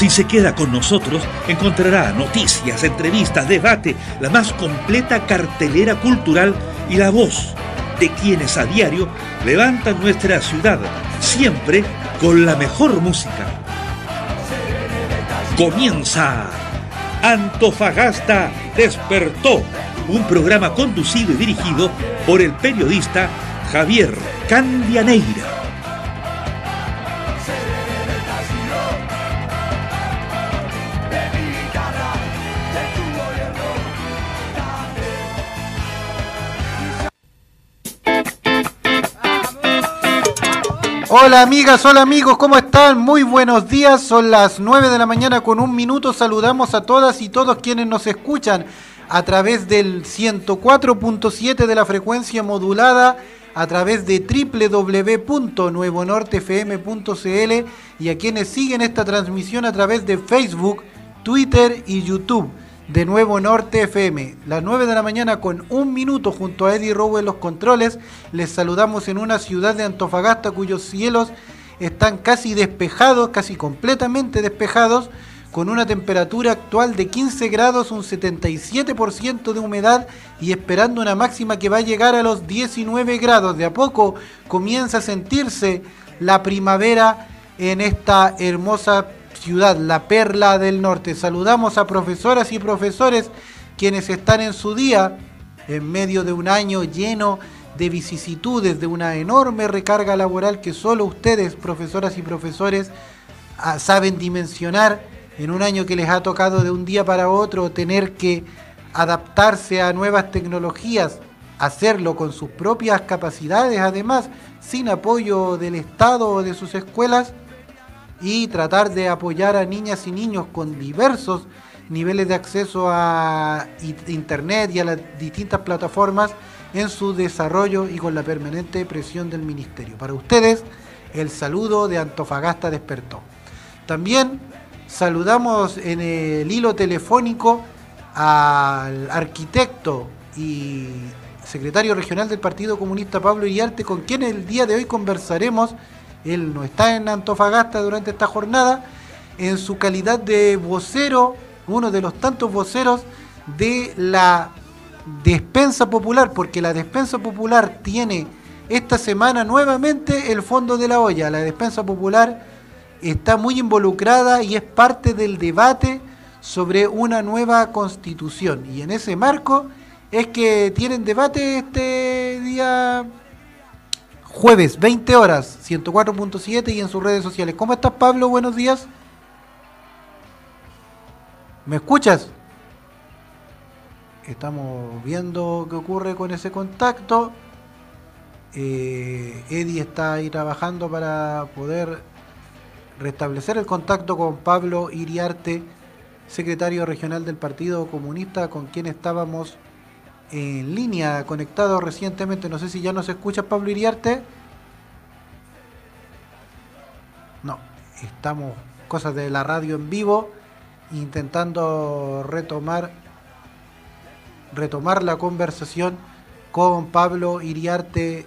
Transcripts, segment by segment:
Si se queda con nosotros, encontrará noticias, entrevistas, debate, la más completa cartelera cultural y la voz de quienes a diario levantan nuestra ciudad, siempre con la mejor música. Comienza Antofagasta Despertó, un programa conducido y dirigido por el periodista Javier Candianeira. Hola amigas, hola amigos, ¿cómo están? Muy buenos días, son las 9 de la mañana con un minuto. Saludamos a todas y todos quienes nos escuchan a través del 104.7 de la frecuencia modulada, a través de www.nuevonortefm.cl y a quienes siguen esta transmisión a través de Facebook, Twitter y YouTube de Nuevo Norte FM. Las 9 de la mañana con un minuto junto a Eddie Rowe en los controles. Les saludamos en una ciudad de Antofagasta cuyos cielos están casi despejados, casi completamente despejados, con una temperatura actual de 15 grados, un 77% de humedad y esperando una máxima que va a llegar a los 19 grados. De a poco comienza a sentirse la primavera en esta hermosa ciudad, la perla del norte. Saludamos a profesoras y profesores quienes están en su día en medio de un año lleno de vicisitudes, de una enorme recarga laboral que solo ustedes, profesoras y profesores, ah, saben dimensionar en un año que les ha tocado de un día para otro tener que adaptarse a nuevas tecnologías, hacerlo con sus propias capacidades, además, sin apoyo del Estado o de sus escuelas, y tratar de apoyar a niñas y niños con diversos niveles de acceso a Internet y a las distintas plataformas en su desarrollo y con la permanente presión del Ministerio. Para ustedes, el saludo de Antofagasta despertó. También saludamos en el hilo telefónico al arquitecto y secretario regional del Partido Comunista Pablo Iriarte, con quien el día de hoy conversaremos él no está en Antofagasta durante esta jornada, en su calidad de vocero, uno de los tantos voceros de la despensa popular, porque la despensa popular tiene esta semana nuevamente el fondo de la olla. La despensa popular está muy involucrada y es parte del debate sobre una nueva constitución. Y en ese marco es que tienen debate este día jueves, 20 horas, 104.7 y en sus redes sociales. ¿Cómo estás, Pablo? Buenos días. ¿Me escuchas? Estamos viendo qué ocurre con ese contacto. Eh, Eddie está ahí trabajando para poder restablecer el contacto con Pablo Iriarte, secretario regional del Partido Comunista, con quien estábamos en línea, conectado recientemente. No sé si ya nos escucha Pablo Iriarte. No, estamos cosas de la radio en vivo, intentando retomar retomar la conversación con Pablo Iriarte,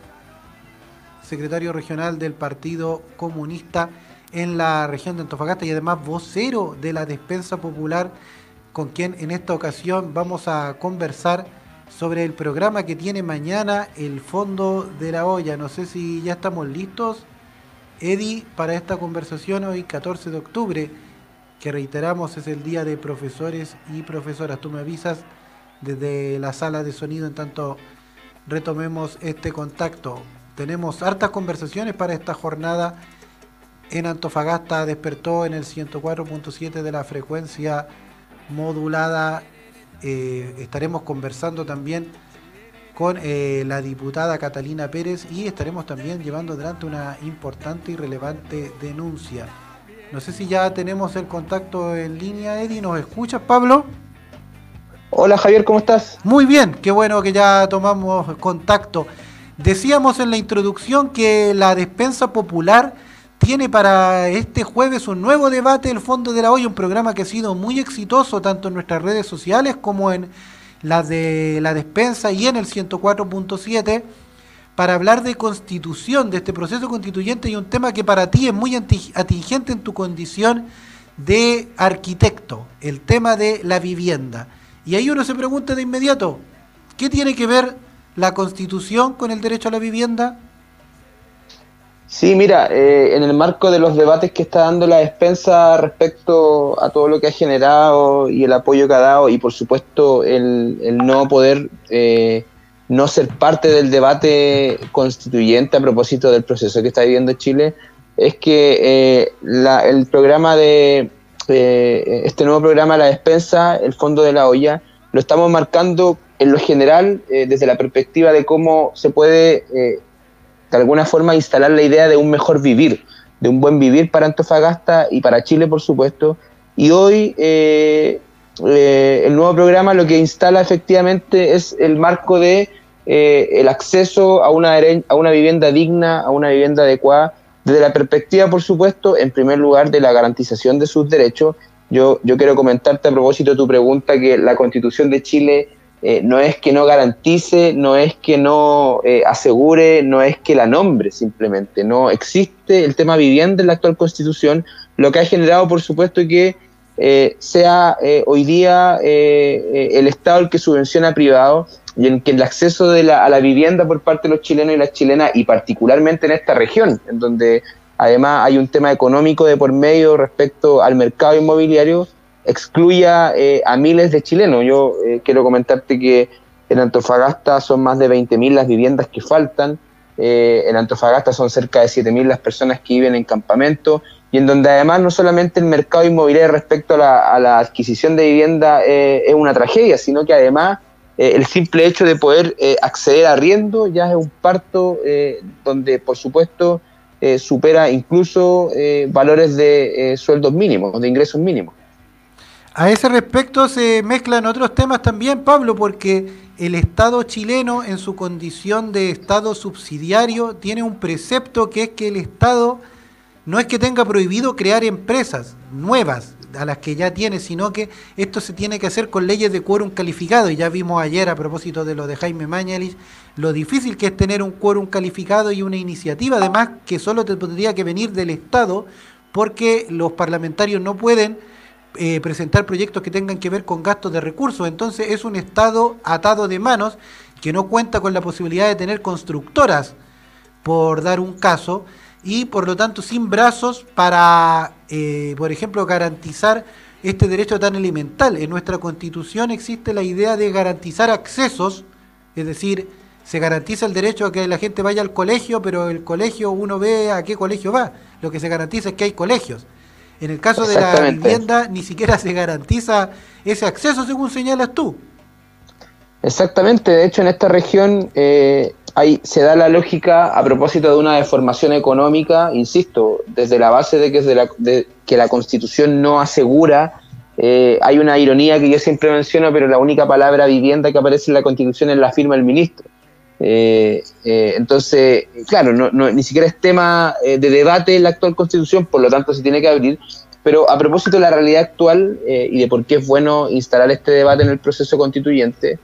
secretario regional del Partido Comunista en la región de Antofagasta y además vocero de la Despensa Popular, con quien en esta ocasión vamos a conversar sobre el programa que tiene mañana el Fondo de la Olla. No sé si ya estamos listos, Eddie, para esta conversación hoy 14 de octubre, que reiteramos es el día de profesores y profesoras. Tú me avisas desde la sala de sonido en tanto retomemos este contacto. Tenemos hartas conversaciones para esta jornada en Antofagasta, despertó en el 104.7 de la frecuencia modulada eh, estaremos conversando también con eh, la diputada Catalina Pérez y estaremos también llevando adelante una importante y relevante denuncia. No sé si ya tenemos el contacto en línea, Eddie. ¿Nos escuchas, Pablo? Hola Javier, ¿cómo estás? Muy bien, qué bueno que ya tomamos contacto. Decíamos en la introducción que la despensa popular tiene para este jueves un nuevo debate el Fondo de la Olla, un programa que ha sido muy exitoso tanto en nuestras redes sociales como en las de la despensa y en el 104.7 para hablar de constitución, de este proceso constituyente y un tema que para ti es muy atingente en tu condición de arquitecto, el tema de la vivienda. Y ahí uno se pregunta de inmediato, ¿qué tiene que ver la constitución con el derecho a la vivienda? Sí, mira, eh, en el marco de los debates que está dando la despensa respecto a todo lo que ha generado y el apoyo que ha dado y por supuesto el, no poder eh, no ser parte del debate constituyente a propósito del proceso que está viviendo Chile, es que eh, el programa de este nuevo programa La Despensa, el Fondo de la Olla, lo estamos marcando en lo general desde la perspectiva de cómo se puede de alguna forma instalar la idea de un mejor vivir, de un buen vivir para Antofagasta y para Chile, por supuesto. Y hoy eh, eh, el nuevo programa lo que instala efectivamente es el marco de eh, el acceso a una, a una vivienda digna, a una vivienda adecuada, desde la perspectiva, por supuesto, en primer lugar, de la garantización de sus derechos. Yo, yo quiero comentarte a propósito de tu pregunta que la Constitución de Chile eh, no es que no garantice, no es que no eh, asegure, no es que la nombre simplemente. No existe el tema vivienda en la actual constitución, lo que ha generado, por supuesto, que eh, sea hoy día el Estado el que subvenciona privado y en que el acceso de la, a la vivienda por parte de los chilenos y las chilenas, y particularmente en esta región, en donde además hay un tema económico de por medio respecto al mercado inmobiliario, excluya eh, a miles de chilenos. Yo eh, quiero comentarte que en Antofagasta son más de 20.000 las viviendas que faltan, eh, en Antofagasta son cerca de 7.000 las personas que viven en campamento y en donde además no solamente el mercado inmobiliario respecto a la, adquisición de vivienda es una tragedia, sino que además el simple hecho de poder acceder a arriendo ya es un parto donde por supuesto supera incluso valores de sueldos mínimos, de ingresos mínimos. A ese respecto se mezclan otros temas también, Pablo, porque el Estado chileno en su condición de Estado subsidiario tiene un precepto que es que el Estado no es que tenga prohibido crear empresas nuevas a las que ya tiene, sino que esto se tiene que hacer con leyes de quórum calificado. Y ya vimos ayer a propósito de lo de Jaime Mañalich, lo difícil que es tener un quórum calificado y una iniciativa, además que solo te tendría que venir del Estado, porque los parlamentarios no pueden eh, presentar proyectos que tengan que ver con gastos de recursos. Entonces es un Estado atado de manos que no cuenta con la posibilidad de tener constructoras, por dar un caso, y por lo tanto sin brazos para, eh, por ejemplo, garantizar este derecho tan elemental. En nuestra constitución existe la idea de garantizar accesos, es decir, se garantiza el derecho a que la gente vaya al colegio, pero el colegio uno ve a qué colegio va. Lo que se garantiza es que hay colegios. En el caso de la vivienda ni siquiera se garantiza ese acceso, según señalas tú. Exactamente, de hecho en esta región eh, se da la lógica a propósito de una deformación económica, insisto, desde la base de que, la, que la constitución no asegura, eh, hay una ironía que yo siempre menciono, pero la única palabra vivienda que aparece en la constitución es la firma del ministro. Eh, eh, entonces, claro, no, ni siquiera es tema eh, de debate en la actual constitución, por lo tanto se tiene que abrir. Pero a propósito de la realidad actual y de por qué es bueno instalar este debate en el proceso constituyente,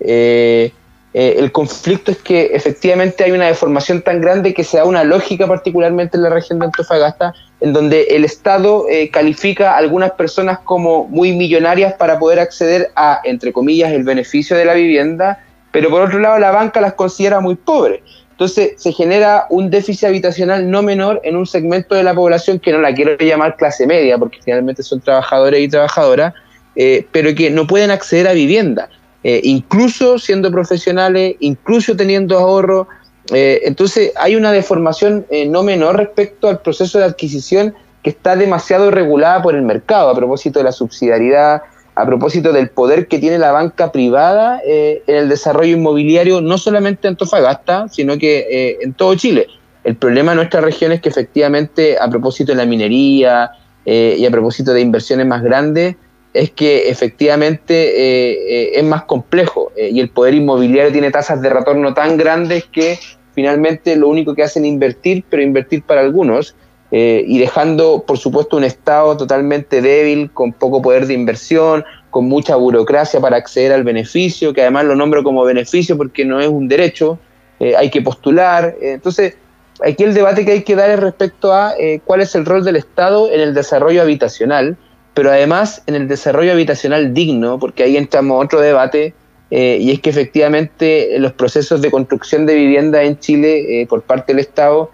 el conflicto es que efectivamente hay una deformación tan grande que se da una lógica particularmente en la región de Antofagasta, en donde el Estado califica a algunas personas como muy millonarias para poder acceder a, entre comillas, el beneficio de la vivienda pero por otro lado la banca las considera muy pobres. Entonces se genera un déficit habitacional no menor en un segmento de la población que no la quiero llamar clase media, porque finalmente son trabajadores y trabajadoras, eh, pero que no pueden acceder a vivienda, eh, incluso siendo profesionales, incluso teniendo ahorro. Eh, entonces hay una deformación no menor respecto al proceso de adquisición que está demasiado regulada por el mercado a propósito de la subsidiariedad, a propósito del poder que tiene la banca privada eh, en el desarrollo inmobiliario, no solamente en Antofagasta, sino que eh, en todo Chile. El problema de nuestra región es que efectivamente, a propósito de la minería eh, y a propósito de inversiones más grandes, es que efectivamente es más complejo y el poder inmobiliario tiene tasas de retorno tan grandes que finalmente lo único que hacen es invertir, pero invertir para algunos eh, y dejando, por supuesto, un Estado totalmente débil, con poco poder de inversión, con mucha burocracia para acceder al beneficio, que además lo nombro como beneficio porque no es un derecho, eh, hay que postular. Eh, entonces, aquí el debate que hay que dar es respecto a eh, cuál es el rol del Estado en el desarrollo habitacional, pero además en el desarrollo habitacional digno, porque ahí entramos a otro debate, y es que efectivamente los procesos de construcción de vivienda en Chile por parte del Estado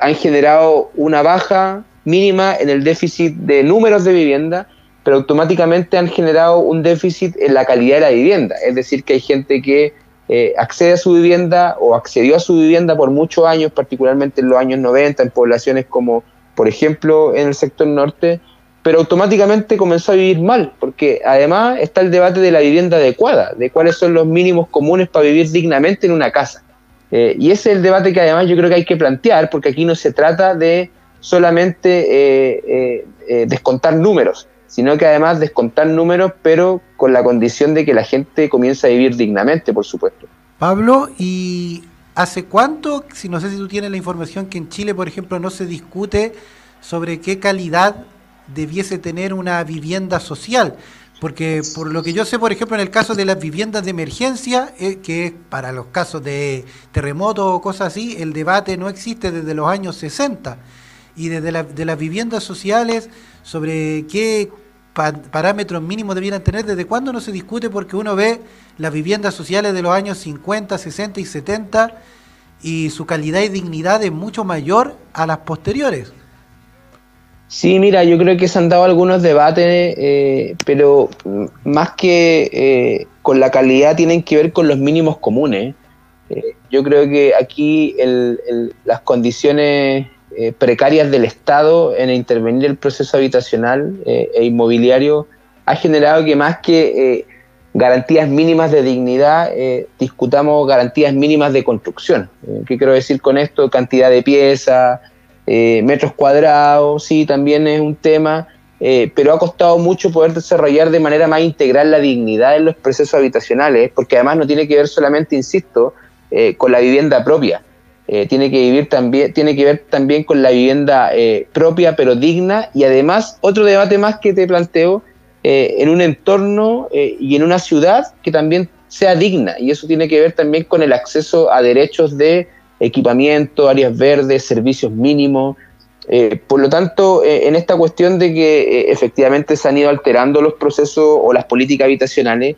han generado una baja mínima en el déficit de números de vivienda, pero automáticamente han generado un déficit en la calidad de la vivienda. Es decir, que hay gente que eh, accede a su vivienda o accedió a su vivienda por muchos años, particularmente en los años 90, en poblaciones como, por ejemplo, en el sector norte, pero automáticamente comenzó a vivir mal, porque además está el debate de la vivienda adecuada, de cuáles son los mínimos comunes para vivir dignamente en una casa. Eh, y ese es el debate que además yo creo que hay que plantear, porque aquí no se trata de solamente eh, descontar números, sino que además descontar números, pero con la condición de que la gente comience a vivir dignamente, por supuesto. Pablo, ¿y hace cuánto, si no sé si tú tienes la información, que en Chile, por ejemplo, no se discute sobre qué calidad debiese tener una vivienda social? Porque por lo que yo sé, por ejemplo, en el caso de las viviendas de emergencia, eh, que es para los casos de terremotos o cosas así, el debate no existe desde los años 60. Y desde de las viviendas sociales, sobre qué parámetros mínimos debieran tener, desde cuándo no se discute porque uno ve las viviendas sociales de los años 50, 60 y 70 y su calidad y dignidad es mucho mayor a las posteriores. Sí, mira, yo creo que se han dado algunos debates, eh, pero más que eh, con la calidad tienen que ver con los mínimos comunes. Eh, yo creo que aquí las condiciones eh, precarias del Estado en intervenir el proceso habitacional e inmobiliario ha generado que más que garantías mínimas de dignidad, discutamos garantías mínimas de construcción. ¿Qué quiero decir con esto? Cantidad de piezas, metros cuadrados, sí, también es un tema, pero ha costado mucho poder desarrollar de manera más integral la dignidad en los procesos habitacionales, porque además no tiene que ver solamente, insisto, con la vivienda propia. Eh, tiene que vivir también, tiene que ver también con la vivienda eh, propia pero digna y además otro debate más que te planteo eh, en un entorno y en una ciudad que también sea digna y eso tiene que ver también con el acceso a derechos de equipamiento, áreas verdes, servicios mínimos. por lo tanto, en esta cuestión de que efectivamente se han ido alterando los procesos o las políticas habitacionales,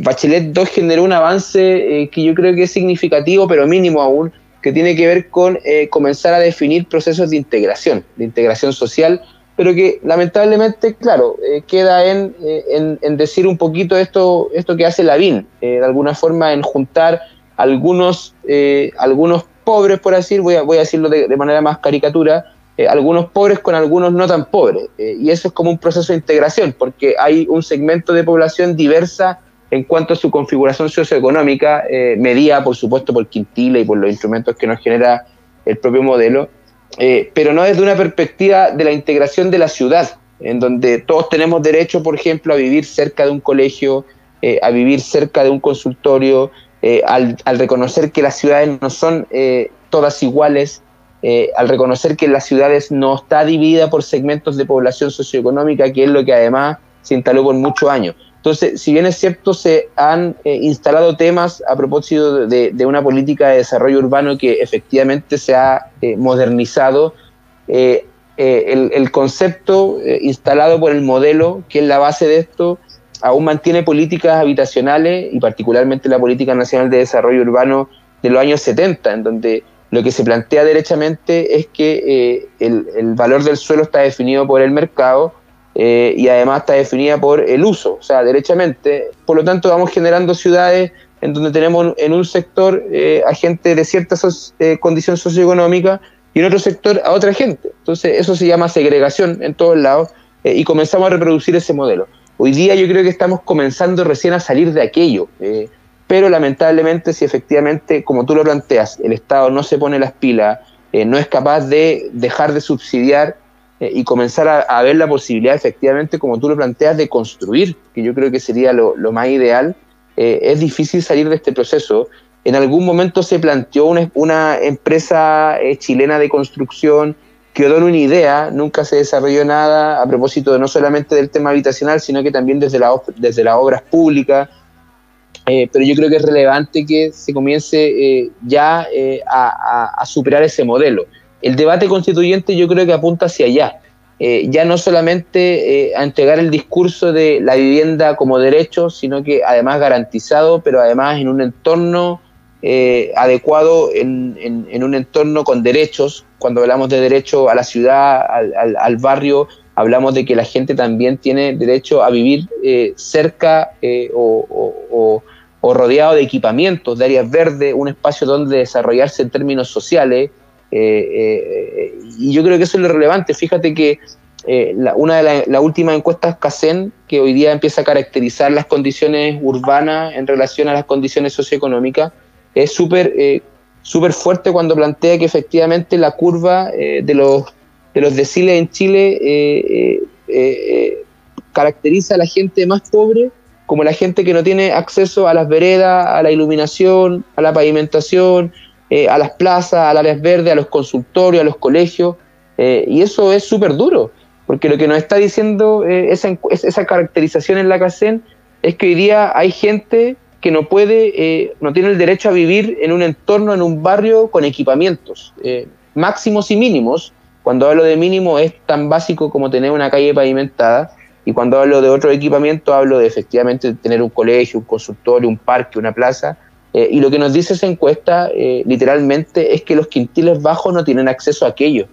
Bachelet 2 generó un avance que yo creo que es significativo, pero mínimo aún, que tiene que ver con eh, comenzar a definir procesos de integración, de integración social, pero que lamentablemente, claro, eh, queda eh, en, en, decir un poquito esto, esto que hace la BIN, de alguna forma en juntar algunos, algunos pobres, por así voy a, voy a decirlo de, manera más caricatura, algunos pobres con algunos no tan pobres. y eso es como un proceso de integración, porque hay un segmento de población diversa en cuanto a su configuración socioeconómica, eh, medida por supuesto por Quintila y por los instrumentos que nos genera el propio modelo, eh, pero no desde una perspectiva de la integración de la ciudad, en donde todos tenemos derecho, por ejemplo, a vivir cerca de un colegio, eh, a vivir cerca de un consultorio, al, al, reconocer que las ciudades no son todas iguales, al reconocer que las ciudades no está dividida por segmentos de población socioeconómica, que es lo que además se instaló por muchos años. Entonces, si bien es cierto, se han eh, instalado temas a propósito de, una política de desarrollo urbano que efectivamente se ha eh, modernizado, eh, el, concepto instalado por el modelo, que es la base de esto, aún mantiene políticas habitacionales y particularmente la Política Nacional de Desarrollo Urbano de los años 70, en donde lo que se plantea derechamente es que el, el valor del suelo está definido por el mercado, eh, y además está definida por el uso, o sea, derechamente. Por lo tanto, vamos generando ciudades en donde tenemos en un sector eh, a gente de cierta eh, condición socioeconómica y en otro sector a otra gente. Entonces, eso se llama segregación en todos lados y comenzamos a reproducir ese modelo. Hoy día yo creo que estamos comenzando recién a salir de aquello, pero lamentablemente si efectivamente, como tú lo planteas, el Estado no se pone las pilas, no es capaz de dejar de subsidiar eh, y comenzar a, ver la posibilidad, efectivamente, como tú lo planteas, de construir, que yo creo que sería lo, más ideal. Eh, es difícil salir de este proceso. En algún momento se planteó una, una empresa eh, chilena de construcción, quedó en una idea, nunca se desarrolló nada a propósito de no solamente del tema habitacional, sino que también desde, la, desde las obras públicas. eh, pero yo creo que es relevante que se comience eh, ya eh, a, superar ese modelo. El debate constituyente yo creo que apunta hacia allá, ya no solamente a entregar el discurso de la vivienda como derecho, sino que además garantizado, pero además en un entorno adecuado, en, un entorno con derechos. Cuando hablamos de derecho a la ciudad, al, barrio, hablamos de que la gente también tiene derecho a vivir cerca o o rodeado de equipamientos, de áreas verdes, un espacio donde desarrollarse en términos sociales. Eh, eh, y yo creo que eso es lo relevante. Fíjate que eh, una de las últimas encuestas CACEN, que hoy día empieza a caracterizar las condiciones urbanas en relación a las condiciones socioeconómicas, es súper súper fuerte cuando plantea que efectivamente la curva de, los, de los deciles en Chile caracteriza a la gente más pobre como la gente que no tiene acceso a las veredas, a la iluminación, a la pavimentación, eh, a las plazas, a las áreas verdes, a los consultorios, a los colegios. Eh, y eso es súper duro, porque lo que nos está diciendo eh, esa, esa, caracterización en la CACEN es que hoy día hay gente que no puede, no tiene el derecho a vivir en un entorno, en un barrio con equipamientos máximos y mínimos. Cuando hablo de mínimo es tan básico como tener una calle pavimentada y cuando hablo de otro equipamiento, hablo de efectivamente tener un colegio, un consultorio, un parque, una plaza. Eh, y lo que nos dice esa encuesta, eh, literalmente, es que los quintiles bajos no tienen acceso a aquello.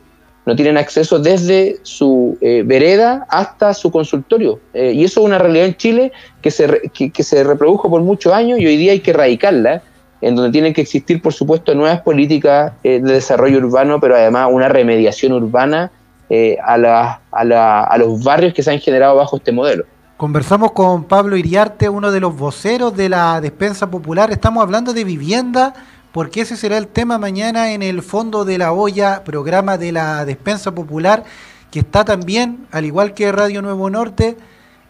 No tienen acceso desde su eh, vereda hasta su consultorio. y eso es una realidad en Chile que se, que se reprodujo por muchos años y hoy día hay que erradicarla en donde tienen que existir, por supuesto, nuevas políticas de desarrollo urbano, pero además una remediación urbana eh, a, a, los barrios que se han generado bajo este modelo. Conversamos con Pablo Iriarte, uno de los voceros de la despensa popular. Estamos hablando de vivienda, porque ese será el tema mañana en el Fondo de la Olla, programa de la despensa popular, que está también, al igual que Radio Nuevo Norte,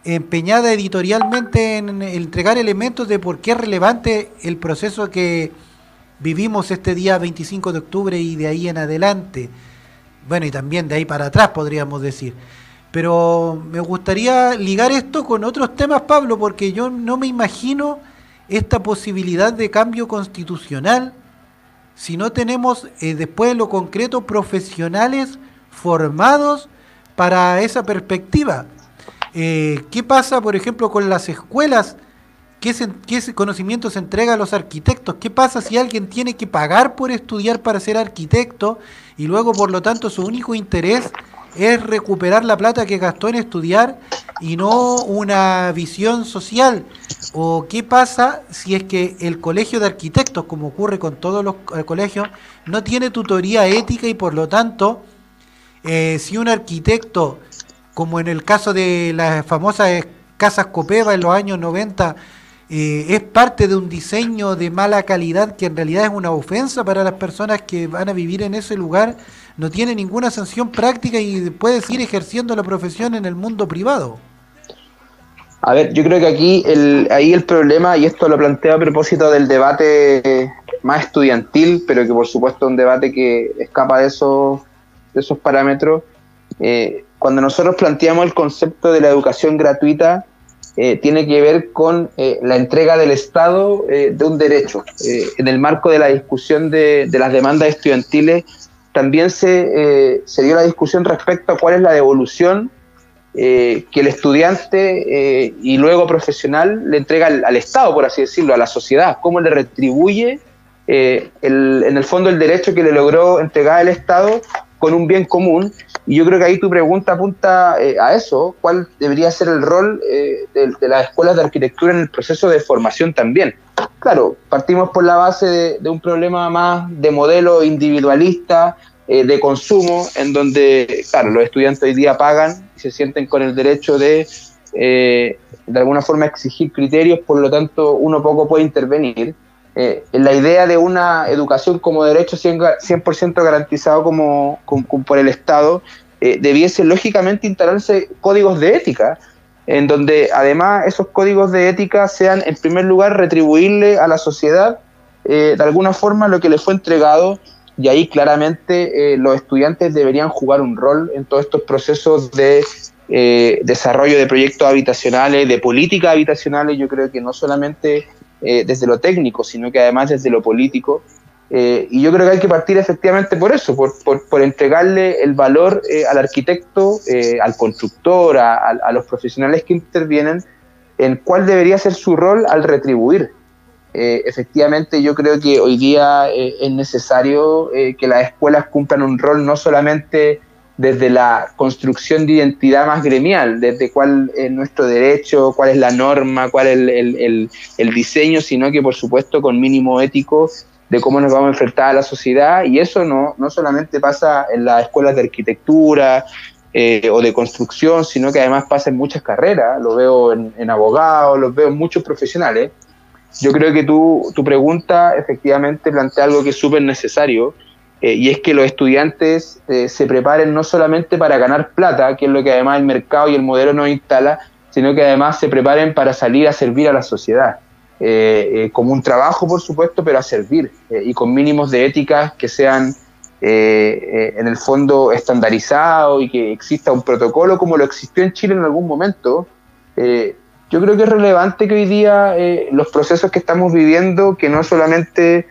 empeñada editorialmente en entregar elementos de por qué es relevante el proceso que vivimos este día 25 de octubre y de ahí en adelante bueno, y también de ahí para atrás podríamos decir. Pero me gustaría ligar esto con otros temas, Pablo, porque yo no me imagino esta posibilidad de cambio constitucional si no tenemos eh, después lo concreto profesionales formados para esa perspectiva. Eh, ¿Qué pasa, por ejemplo, con las escuelas? ¿Qué, ¿Qué conocimiento se entrega a los arquitectos? ¿Qué pasa si alguien tiene que pagar por estudiar para ser arquitecto y luego por lo tanto su único interés es recuperar la plata que gastó en estudiar y no una visión social. ¿O qué pasa si es que el colegio de arquitectos, como ocurre con todos los eh, colegios, no tiene tutoría ética y por lo tanto, eh, si un arquitecto, como en el caso de las famosas casas Copeva en los años 90, eh, es parte de un diseño de mala calidad que en realidad es una ofensa para las personas que van a vivir en ese lugar, no tiene ninguna sanción práctica y puede seguir ejerciendo la profesión en el mundo privado. A ver, yo creo que aquí el, ahí el problema, y esto lo planteo a propósito del debate más estudiantil, pero que por supuesto es un debate que escapa de esos, de esos parámetros, eh, cuando nosotros planteamos el concepto de la educación gratuita, eh, tiene que ver con eh, la entrega del Estado eh, de un derecho. en el marco de la discusión de, las demandas estudiantiles, también se, se, dio la discusión respecto a cuál es la devolución que el estudiante y luego profesional le entrega al, Estado, por así decirlo, a la sociedad, cómo le retribuye el, en el fondo el derecho que le logró entregar el Estado con un bien común. Y yo creo que ahí tu pregunta apunta eh, a eso, cuál debería ser el rol eh, de, las escuelas de arquitectura en el proceso de formación también. Claro, partimos por la base de, un problema más de modelo individualista, eh, de consumo, en donde, claro, los estudiantes hoy día pagan y se sienten con el derecho de, de alguna forma, exigir criterios, por lo tanto, uno poco puede intervenir. Eh, la idea de una educación como derecho 100%, garantizado como, por el Estado, eh, debiese lógicamente instalarse códigos de ética, en donde además esos códigos de ética sean, en primer lugar, retribuirle a la sociedad eh, de alguna forma lo que le fue entregado, y ahí claramente eh, los estudiantes deberían jugar un rol en todos estos procesos de desarrollo de proyectos habitacionales, de políticas habitacionales, yo creo que no solamente desde lo técnico, sino que además desde lo político. y yo creo que hay que partir efectivamente por eso, por, por, entregarle el valor al arquitecto, al constructor, a, los profesionales que intervienen, en cuál debería ser su rol al retribuir. Efectivamente, yo creo que hoy día es necesario que las escuelas cumplan un rol no solamente desde la construcción de identidad más gremial, desde cuál es nuestro derecho, cuál es la norma, cuál es el, diseño, sino que por supuesto con mínimo ético de cómo nos vamos a enfrentar a la sociedad y eso no, no solamente pasa en las escuelas de arquitectura eh, o de construcción, sino que además pasa en muchas carreras, lo veo en, en abogados, lo veo en muchos profesionales. Yo creo que tu, tu pregunta efectivamente plantea algo que es súper necesario, eh, y es que los estudiantes eh, se preparen no solamente para ganar plata, que es lo que además el mercado y el modelo nos instala, sino que además se preparen para salir a servir a la sociedad, eh, como un trabajo, por supuesto, pero a servir, y con mínimos de ética que sean en el fondo estandarizados y que exista un protocolo como lo existió en Chile en algún momento. Yo creo que es relevante que hoy día los procesos que estamos viviendo, que no solamente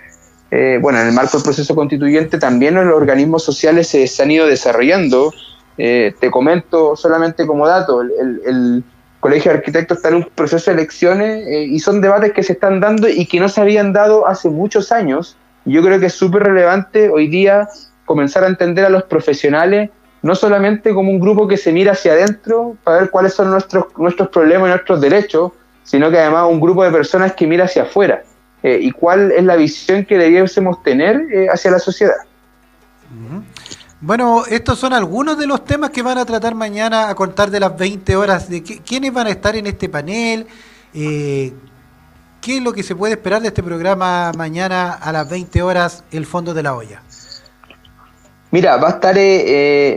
eh, bueno, en el marco del proceso constituyente también los organismos sociales se, han ido desarrollando. Eh, te comento solamente como dato, el, Colegio de Arquitectos está en un proceso de elecciones eh, y son debates que se están dando y que no se habían dado hace muchos años. yo creo que es súper relevante hoy día comenzar a entender a los profesionales no solamente como un grupo que se mira hacia adentro para ver cuáles son nuestros, nuestros problemas y nuestros derechos, sino que además un grupo de personas que mira hacia afuera. Eh, y cuál es la visión que debiésemos tener eh, hacia la sociedad. Bueno, estos son algunos de los temas que van a tratar mañana a contar de las 20 horas. de ¿Quiénes van a estar en este panel? Eh, ¿Qué es lo que se puede esperar de este programa mañana a las 20 horas, El Fondo de la Olla? Mira, va a estar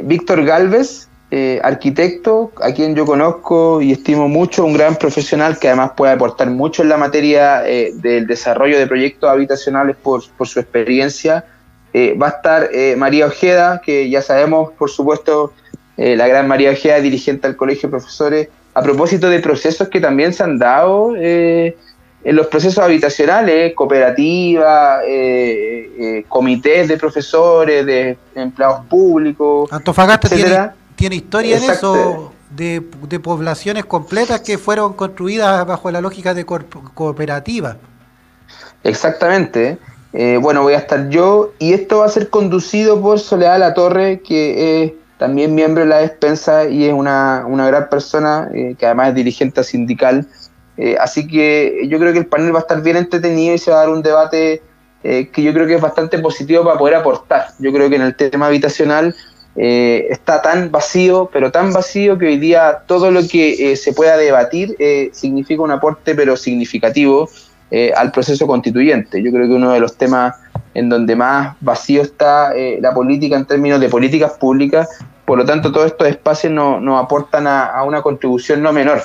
Víctor Galvez, eh, arquitecto, a quien yo conozco y estimo mucho, un gran profesional que además puede aportar mucho en la materia eh, del desarrollo de proyectos habitacionales por, su experiencia. Eh, va a estar María Ojeda, que ya sabemos, por supuesto, la gran María Ojeda, dirigente del Colegio de Profesores, a propósito de procesos que también se han dado en los procesos habitacionales, cooperativas, comités de profesores, de empleados públicos, Antofagasta etcétera tiene historia en eso de, poblaciones completas que fueron construidas bajo la lógica de cooperativa. Exactamente. Eh, bueno, voy a estar yo y esto va a ser conducido por Soledad La Torre, que es también miembro de la despensa y es una, gran persona, eh, que además es dirigente sindical. Eh, así que yo creo que el panel va a estar bien entretenido y se va a dar un debate que yo creo que es bastante positivo para poder aportar. Yo creo que en el tema habitacional eh, está tan vacío, pero tan vacío que hoy día todo lo que eh, se pueda debatir eh, significa un aporte, pero significativo, al proceso constituyente. Yo creo que uno de los temas en donde más vacío está la política en términos de políticas públicas, por lo tanto todos estos espacios nos aportan a, una contribución no menor.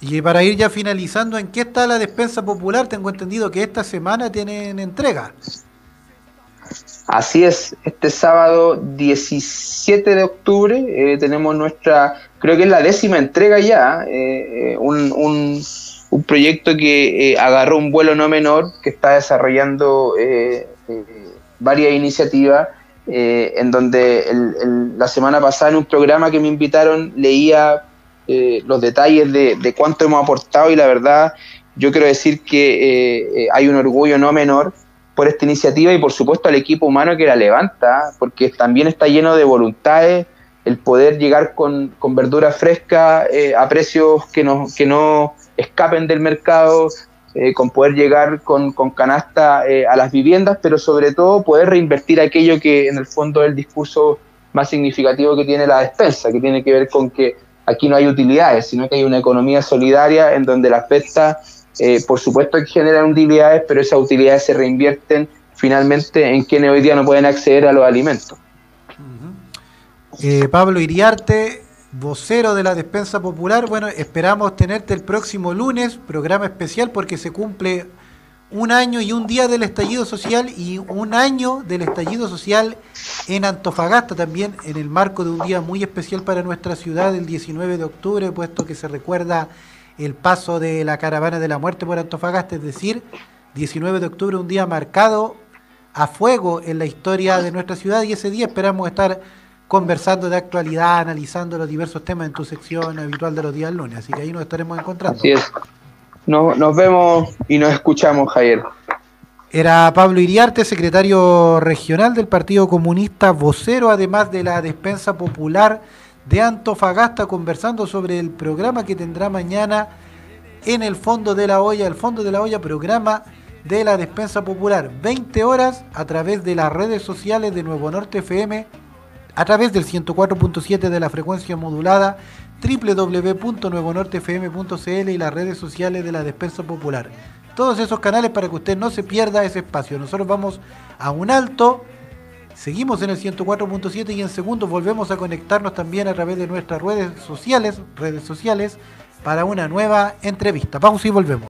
Y para ir ya finalizando, ¿en qué está la despensa popular? Tengo entendido que esta semana tienen entrega. Así es, este sábado 17 de octubre eh, tenemos nuestra, creo que es la décima entrega ya, eh, eh, un, un, proyecto que agarró un vuelo no menor, que está desarrollando varias iniciativas, en donde la semana pasada en un programa que me invitaron leía los detalles de, de, cuánto hemos aportado y la verdad yo quiero decir que hay un orgullo no menor por esta iniciativa y por supuesto al equipo humano que la levanta, porque también está lleno de voluntades el poder llegar con, con verdura fresca eh, a precios que no, que no escapen del mercado, eh, con poder llegar con, con canasta eh, a las viviendas, pero sobre todo poder reinvertir aquello que en el fondo es el discurso más significativo que tiene la despensa, que tiene que ver con que aquí no hay utilidades, sino que hay una economía solidaria en donde las ventas eh, por supuesto que generan utilidades, pero esas utilidades se reinvierten finalmente en quienes hoy día no pueden acceder a los alimentos. Eh, Pablo Iriarte, vocero de la Despensa Popular, bueno, esperamos tenerte el próximo lunes, programa especial porque se cumple un año y un día del estallido social y un año del estallido social en Antofagasta también en el marco de un día muy especial para nuestra ciudad el 19 de octubre, puesto que se recuerda el paso de la caravana de la muerte por Antofagasta, es decir, 19 de octubre, un día marcado a fuego en la historia de nuestra ciudad y ese día esperamos estar conversando de actualidad, analizando los diversos temas en tu sección habitual de los días lunes, así que ahí nos estaremos encontrando. Así es. Nos vemos y nos escuchamos, Javier. Era Pablo Iriarte, secretario regional del Partido Comunista, vocero además de la despensa popular de Antofagasta, conversando sobre el programa que tendrá mañana en el Fondo de la Olla, el Fondo de la Olla, programa de la despensa popular, 20 horas a través de las redes sociales de Nuevo Norte FM, a través del 104.7 de la frecuencia modulada, www.nuevonortefm.cl y las redes sociales de la despensa popular todos esos canales para que usted no se pierda ese espacio. Nosotros vamos a un alto, seguimos en el 104.7 y en segundos volvemos a conectarnos también a través de nuestras redes sociales, redes sociales para una nueva entrevista. Vamos y volvemos.